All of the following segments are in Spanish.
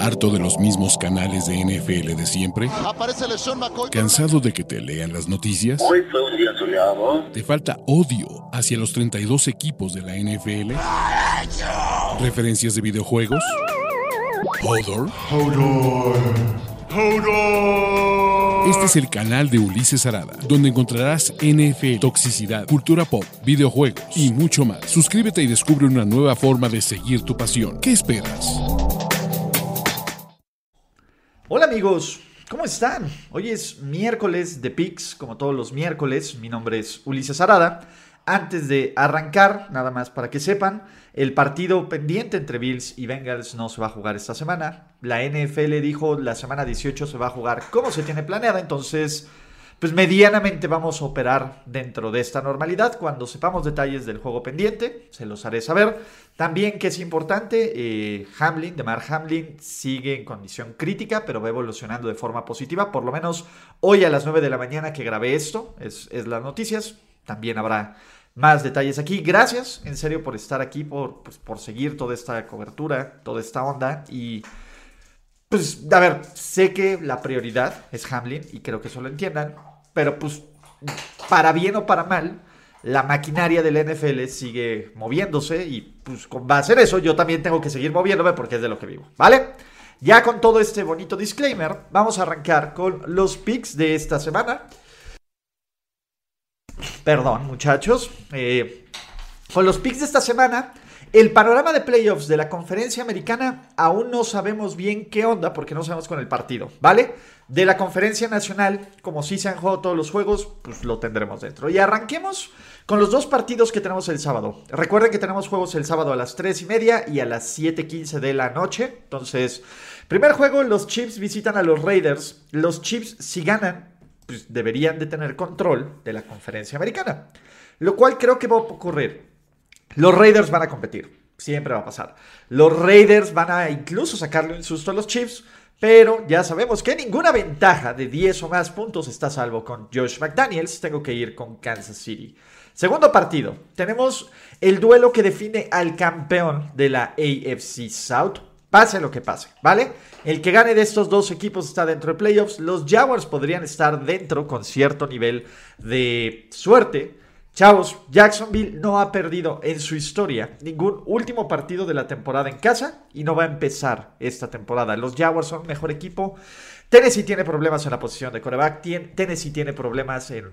¿Harto de los mismos canales de NFL de siempre? ¿Cansado de que te lean las noticias? Hoy fue un día soleado. ¿Te falta odio hacia los 32 equipos de la NFL? ¿Referencias de videojuegos? ¿Hodor? Este es el canal de Ulises Arada, donde encontrarás NFL, toxicidad, cultura pop, videojuegos y mucho más. Suscríbete y descubre una nueva forma de seguir tu pasión. ¿Qué esperas? Hola amigos, ¿cómo están? Hoy es miércoles de Pix, como todos los miércoles. Mi nombre es Ulises Arada. Antes de arrancar, nada más para que sepan, el partido pendiente entre Bills y Bengals no se va a jugar esta semana. La NFL dijo la semana 18 se va a jugar como se tiene planeada, entonces pues medianamente vamos a operar dentro de esta normalidad. Cuando sepamos detalles del juego pendiente, se los haré saber. También que es importante, eh, Hamlin, de Mark Hamlin, sigue en condición crítica, pero va evolucionando de forma positiva. Por lo menos hoy a las 9 de la mañana que grabé esto, es, las noticias. También habrá más detalles aquí. Gracias, en serio, por estar aquí, por, pues, por seguir toda esta cobertura, toda esta onda. Y pues, a ver, sé que la prioridad es Hamlin y creo que eso lo entiendan, pero pues, para bien o para mal, la maquinaria del NFL sigue moviéndose y pues con base en eso yo también tengo que seguir moviéndome porque es de lo que vivo, ¿vale? Ya con todo este bonito disclaimer, vamos a arrancar con los picks de esta semana. Perdón, muchachos. Eh, con los picks de esta semana el panorama de playoffs de la conferencia americana aún no sabemos bien qué onda porque no sabemos con el partido, ¿vale? De la conferencia nacional, como sí se han jugado todos los juegos, pues lo tendremos dentro. Y arranquemos con los dos partidos que tenemos el sábado. Recuerden que tenemos juegos el sábado a las 3 y media y a las 7.15 de la noche. Entonces, primer juego, los Chiefs visitan a los Raiders. Los Chiefs, si ganan, pues deberían de tener control de la conferencia americana. Lo cual creo que va a ocurrir. Los Raiders van a competir. Siempre va a pasar. Los Raiders van a incluso sacarle un susto a los Chiefs. Pero ya sabemos que ninguna ventaja de 10 o más puntos está salvo con Josh McDaniels. Tengo que ir con Kansas City. Segundo partido. Tenemos el duelo que define al campeón de la AFC South. Pase lo que pase, ¿vale? El que gane de estos dos equipos está dentro de playoffs. Los Jaguars podrían estar dentro con cierto nivel de suerte. Chavos, Jacksonville no ha perdido en su historia ningún último partido de la temporada en casa y no va a empezar esta temporada. Los Jaguars son mejor equipo. Tennessee tiene problemas en la posición de coreback. Tennessee tiene problemas en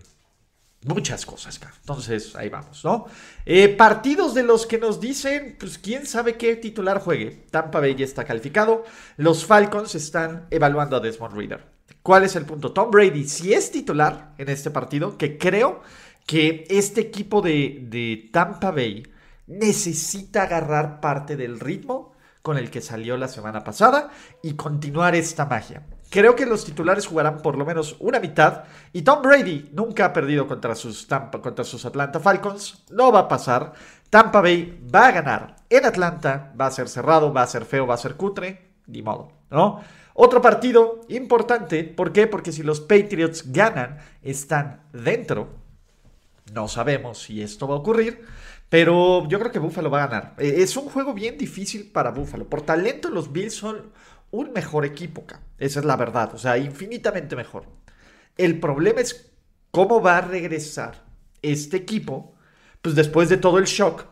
muchas cosas. Entonces, ahí vamos, ¿no? Eh, partidos de los que nos dicen, pues quién sabe qué titular juegue. Tampa Bay ya está calificado. Los Falcons están evaluando a Desmond Reader. ¿Cuál es el punto? Tom Brady, si es titular en este partido, que creo que este equipo de, Tampa Bay necesita agarrar parte del ritmo con el que salió la semana pasada y continuar esta magia. Creo que los titulares jugarán por lo menos una mitad y Tom Brady nunca ha perdido contra sus, contra sus Atlanta Falcons. No va a pasar. Tampa Bay va a ganar en Atlanta. Va a ser cerrado, va a ser feo, va a ser cutre. Ni modo, ¿no? Otro partido importante. ¿Por qué? Porque si los Patriots ganan, están dentro no sabemos si esto va a ocurrir, pero yo creo que Buffalo va a ganar. Eh, es un juego bien difícil para Buffalo. Por talento, los Bills son un mejor equipo, esa es la verdad, o sea, infinitamente mejor. El problema es cómo va a regresar este equipo, pues después de todo el shock,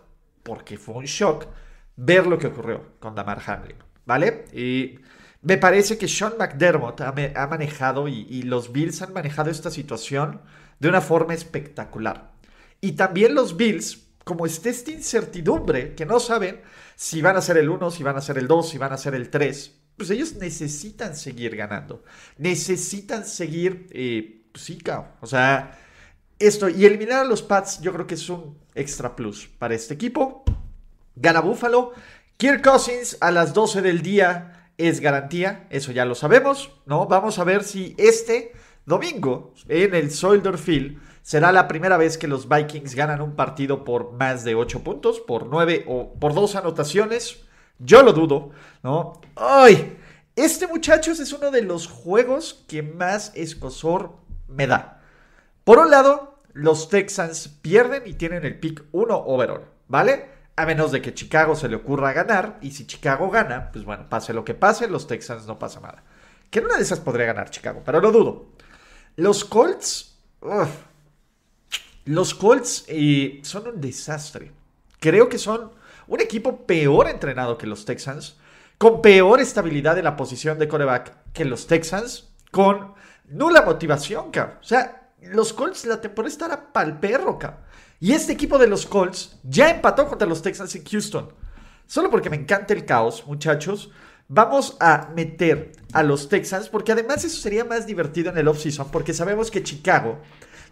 porque fue un shock, ver lo que ocurrió con Damar Hamlin, ¿vale? Y me parece que Sean McDermott ha, manejado y los Bills han manejado esta situación de una forma espectacular. Y también los Bills, como está esta incertidumbre, que no saben si van a ser el 1, si van a ser el 2, si van a ser el 3, pues ellos necesitan seguir ganando. Necesitan seguir, eh, pues sí, o sea, esto y eliminar a los Pats yo creo que es un extra plus para este equipo. Gana Buffalo. Kirk Cousins a las 12 del día es garantía, eso ya lo sabemos, ¿no? Vamos a ver si este domingo en el Soldier Field será la primera vez que los Vikings ganan un partido por más de 8 puntos, por 9 o por 2 anotaciones. Yo lo dudo, ¿no? ¡Ay! Este, muchachos, es uno de los juegos que más escosor me da. Por un lado, los Texans pierden y tienen el pick 1 overall, ¿vale? A menos de que Chicago se le ocurra ganar. Y si Chicago gana, pues bueno, pase lo que pase, los Texans no pasa nada. Que en una de esas podría ganar Chicago, pero lo dudo. Los Colts. los Colts eh, son un desastre. Creo que son un equipo peor entrenado que los Texans. Con peor estabilidad en la posición de coreback que los Texans. Con nula motivación, cabrón. O sea, los Colts la temporada estará pa'l perro, cabrón. Y este equipo de los Colts ya empató contra los Texans en Houston. Solo porque me encanta el caos, muchachos, vamos a meter a los Texans, porque además eso sería más divertido en el offseason, porque sabemos que Chicago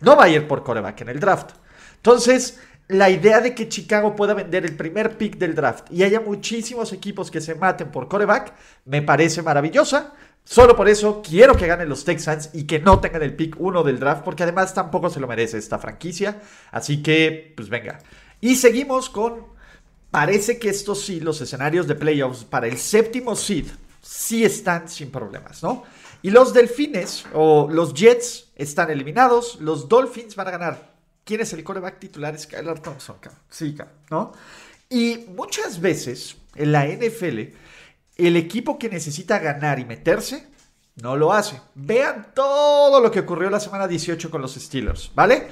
no va a ir por coreback en el draft. Entonces, la idea de que Chicago pueda vender el primer pick del draft y haya muchísimos equipos que se maten por coreback, me parece maravillosa. Solo por eso quiero que ganen los Texans y que no tengan el pick 1 del draft, porque además tampoco se lo merece esta franquicia. Así que, pues venga. Y seguimos con. Parece que estos sí, los escenarios de playoffs para el séptimo seed, sí están sin problemas, ¿no? Y los Delfines o los Jets están eliminados. Los Dolphins van a ganar. ¿Quién es el coreback titular? Skylar Thompson, Sí, ¿no? Y muchas veces en la NFL el equipo que necesita ganar y meterse no lo hace. Vean todo lo que ocurrió la semana 18 con los Steelers, ¿vale?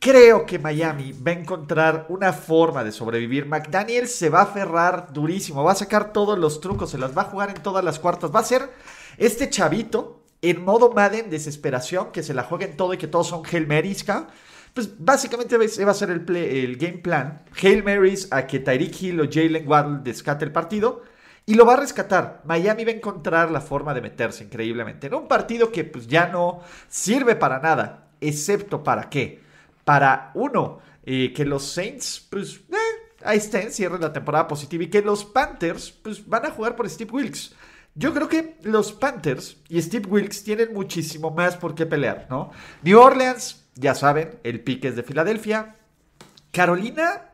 Creo que Miami va a encontrar una forma de sobrevivir. McDaniel se va a aferrar durísimo, va a sacar todos los trucos, se las va a jugar en todas las cuartas. Va a ser este chavito en modo Madden, desesperación, que se la jueguen todo y que todos son Hail Marys, Pues básicamente va a ser el, el game plan. Hail Marys a que Tyreek Hill o Jalen Waddle descate el partido y lo va a rescatar. Miami va a encontrar la forma de meterse increíblemente en un partido que pues ya no sirve para nada, excepto para qué. Para uno, eh, que los Saints pues eh, ahí estén, cierren la temporada positiva y que los Panthers pues van a jugar por Steve Wilkes. Yo creo que los Panthers y Steve Wilkes tienen muchísimo más por qué pelear, ¿no? New Orleans, ya saben, el pique es de Filadelfia. Carolina,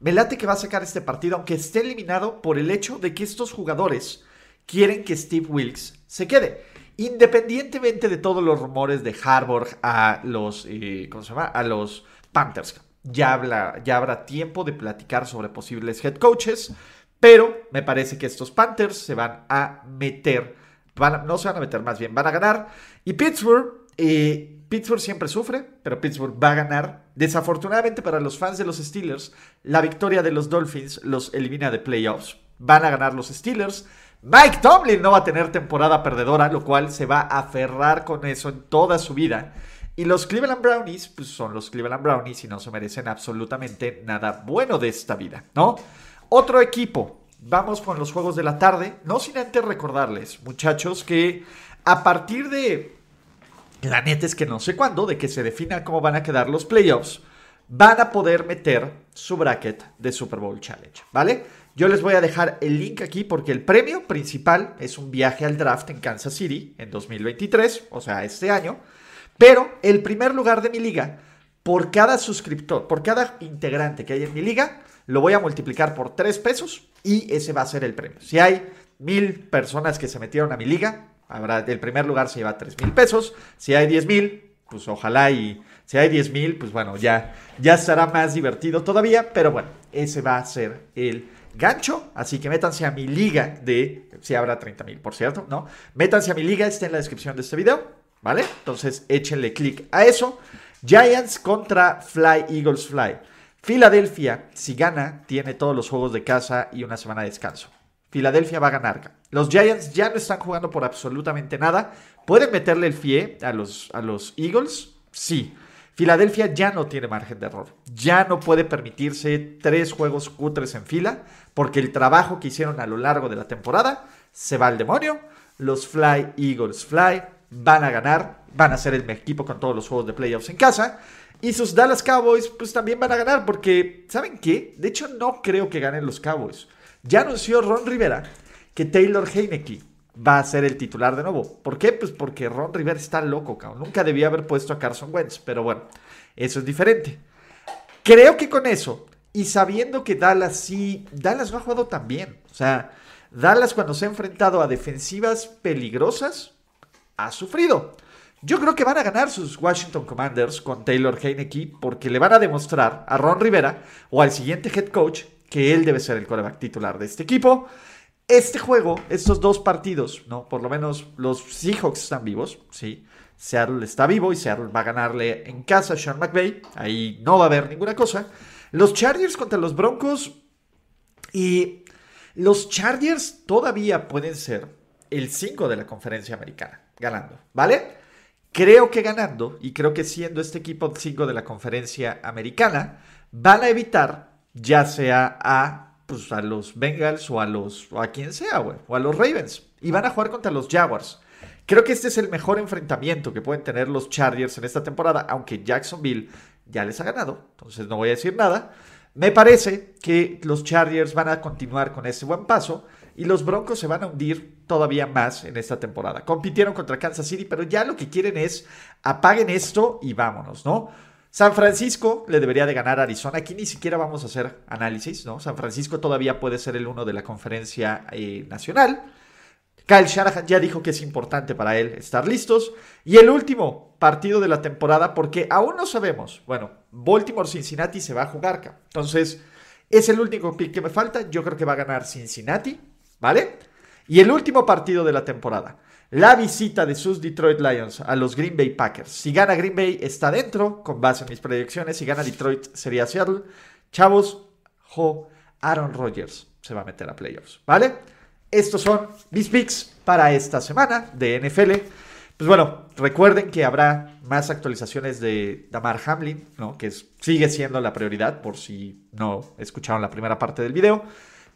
me late que va a sacar este partido, aunque esté eliminado por el hecho de que estos jugadores quieren que Steve Wilkes se quede. Independientemente de todos los rumores de Harvard a los, eh, ¿cómo se llama? A los Panthers. Ya, habla, ya habrá tiempo de platicar sobre posibles head coaches, pero me parece que estos Panthers se van a meter, van no se van a meter más bien, van a ganar. Y Pittsburgh eh, Pittsburgh siempre sufre, pero Pittsburgh va a ganar. Desafortunadamente para los fans de los Steelers, la victoria de los Dolphins los elimina de playoffs. Van a ganar los Steelers. Mike Tomlin no va a tener temporada perdedora, lo cual se va a aferrar con eso en toda su vida. Y los Cleveland Brownies, pues son los Cleveland Brownies y no se merecen absolutamente nada bueno de esta vida, ¿no? Otro equipo. Vamos con los juegos de la tarde. No sin antes recordarles, muchachos, que a partir de la neta es que no sé cuándo, de que se defina cómo van a quedar los playoffs, van a poder meter su bracket de Super Bowl Challenge, ¿vale? Yo les voy a dejar el link aquí porque el premio principal es un viaje al draft en Kansas City en 2023, o sea, este año. Pero el primer lugar de mi liga, por cada suscriptor, por cada integrante que hay en mi liga, lo voy a multiplicar por 3 pesos y ese va a ser el premio. Si hay mil personas que se metieron a mi liga, Habrá, el primer lugar se lleva 3 mil pesos. Si hay 10 mil, pues ojalá y si hay 10 mil, pues bueno, ya, ya será más divertido todavía. Pero bueno, ese va a ser el gancho. Así que métanse a mi liga de, si habrá 30 mil, por cierto, ¿no? Métanse a mi liga, está en la descripción de este video, ¿vale? Entonces échenle clic a eso. Giants contra Fly Eagles Fly. Filadelfia, si gana, tiene todos los juegos de casa y una semana de descanso. Filadelfia va a ganar. Los Giants ya no están jugando por absolutamente nada. ¿Pueden meterle el pie a los, a los Eagles? Sí. Filadelfia ya no tiene margen de error. Ya no puede permitirse tres juegos cutres en fila porque el trabajo que hicieron a lo largo de la temporada se va al demonio. Los Fly Eagles Fly van a ganar, van a ser el equipo con todos los juegos de playoffs en casa. Y sus Dallas Cowboys pues también van a ganar porque, ¿saben qué? De hecho no creo que ganen los Cowboys. Ya anunció Ron Rivera que Taylor Heineke va a ser el titular de nuevo. ¿Por qué? Pues porque Ron Rivera está loco, cabrón. Nunca debía haber puesto a Carson Wentz, pero bueno, eso es diferente. Creo que con eso, y sabiendo que Dallas sí, Dallas no ha jugado tan bien. O sea, Dallas cuando se ha enfrentado a defensivas peligrosas, ha sufrido. Yo creo que van a ganar sus Washington Commanders con Taylor Heineke porque le van a demostrar a Ron Rivera o al siguiente head coach que él debe ser el coreback titular de este equipo. Este juego, estos dos partidos, ¿no? Por lo menos los Seahawks están vivos, ¿sí? Seattle está vivo y Seattle va a ganarle en casa a Sean McVay. Ahí no va a haber ninguna cosa. Los Chargers contra los Broncos. Y los Chargers todavía pueden ser el 5 de la conferencia americana, ganando, ¿vale? Creo que ganando, y creo que siendo este equipo 5 de la conferencia americana, van a evitar ya sea a pues, a los Bengals o a los o a quien sea, o a los Ravens. Y van a jugar contra los Jaguars. Creo que este es el mejor enfrentamiento que pueden tener los Chargers en esta temporada, aunque Jacksonville ya les ha ganado, entonces no voy a decir nada. Me parece que los Chargers van a continuar con ese buen paso y los Broncos se van a hundir todavía más en esta temporada. Compitieron contra Kansas City, pero ya lo que quieren es apaguen esto y vámonos, ¿no? San Francisco le debería de ganar a Arizona. Aquí ni siquiera vamos a hacer análisis, ¿no? San Francisco todavía puede ser el uno de la conferencia eh, nacional. Kyle Shanahan ya dijo que es importante para él estar listos. Y el último partido de la temporada, porque aún no sabemos. Bueno, Baltimore-Cincinnati se va a jugar. Entonces, es el último pick que me falta. Yo creo que va a ganar Cincinnati, ¿vale? Y el último partido de la temporada la visita de sus Detroit Lions a los Green Bay Packers. Si gana Green Bay está dentro, con base en mis predicciones. Si gana Detroit sería Seattle. Chavos, jo, Aaron Rodgers se va a meter a playoffs, ¿vale? Estos son mis picks para esta semana de NFL. Pues bueno, recuerden que habrá más actualizaciones de Damar Hamlin, ¿no? que sigue siendo la prioridad por si no escucharon la primera parte del video.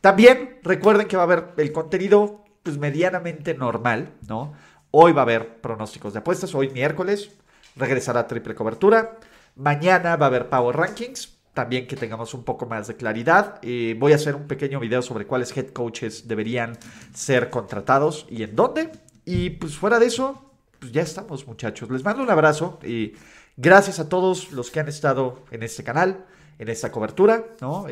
También recuerden que va a haber el contenido pues medianamente normal, ¿no? Hoy va a haber pronósticos de apuestas, hoy miércoles regresará triple cobertura, mañana va a haber Power Rankings, también que tengamos un poco más de claridad. Eh, voy a hacer un pequeño video sobre cuáles head coaches deberían ser contratados y en dónde. Y pues fuera de eso, pues ya estamos muchachos. Les mando un abrazo y gracias a todos los que han estado en este canal, en esta cobertura, ¿no?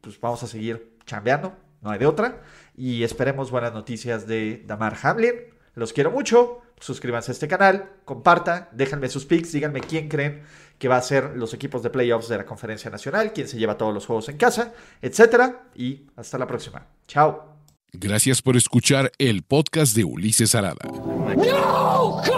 Pues vamos a seguir chambeando, no hay de otra y esperemos buenas noticias de Damar Hamlin. Los quiero mucho. Suscríbanse a este canal, compartan, déjenme sus picks, díganme quién creen que va a ser los equipos de playoffs de la Conferencia Nacional, quién se lleva todos los juegos en casa, etcétera. Y hasta la próxima. Chao. Gracias por escuchar el podcast de Ulises Arada. No!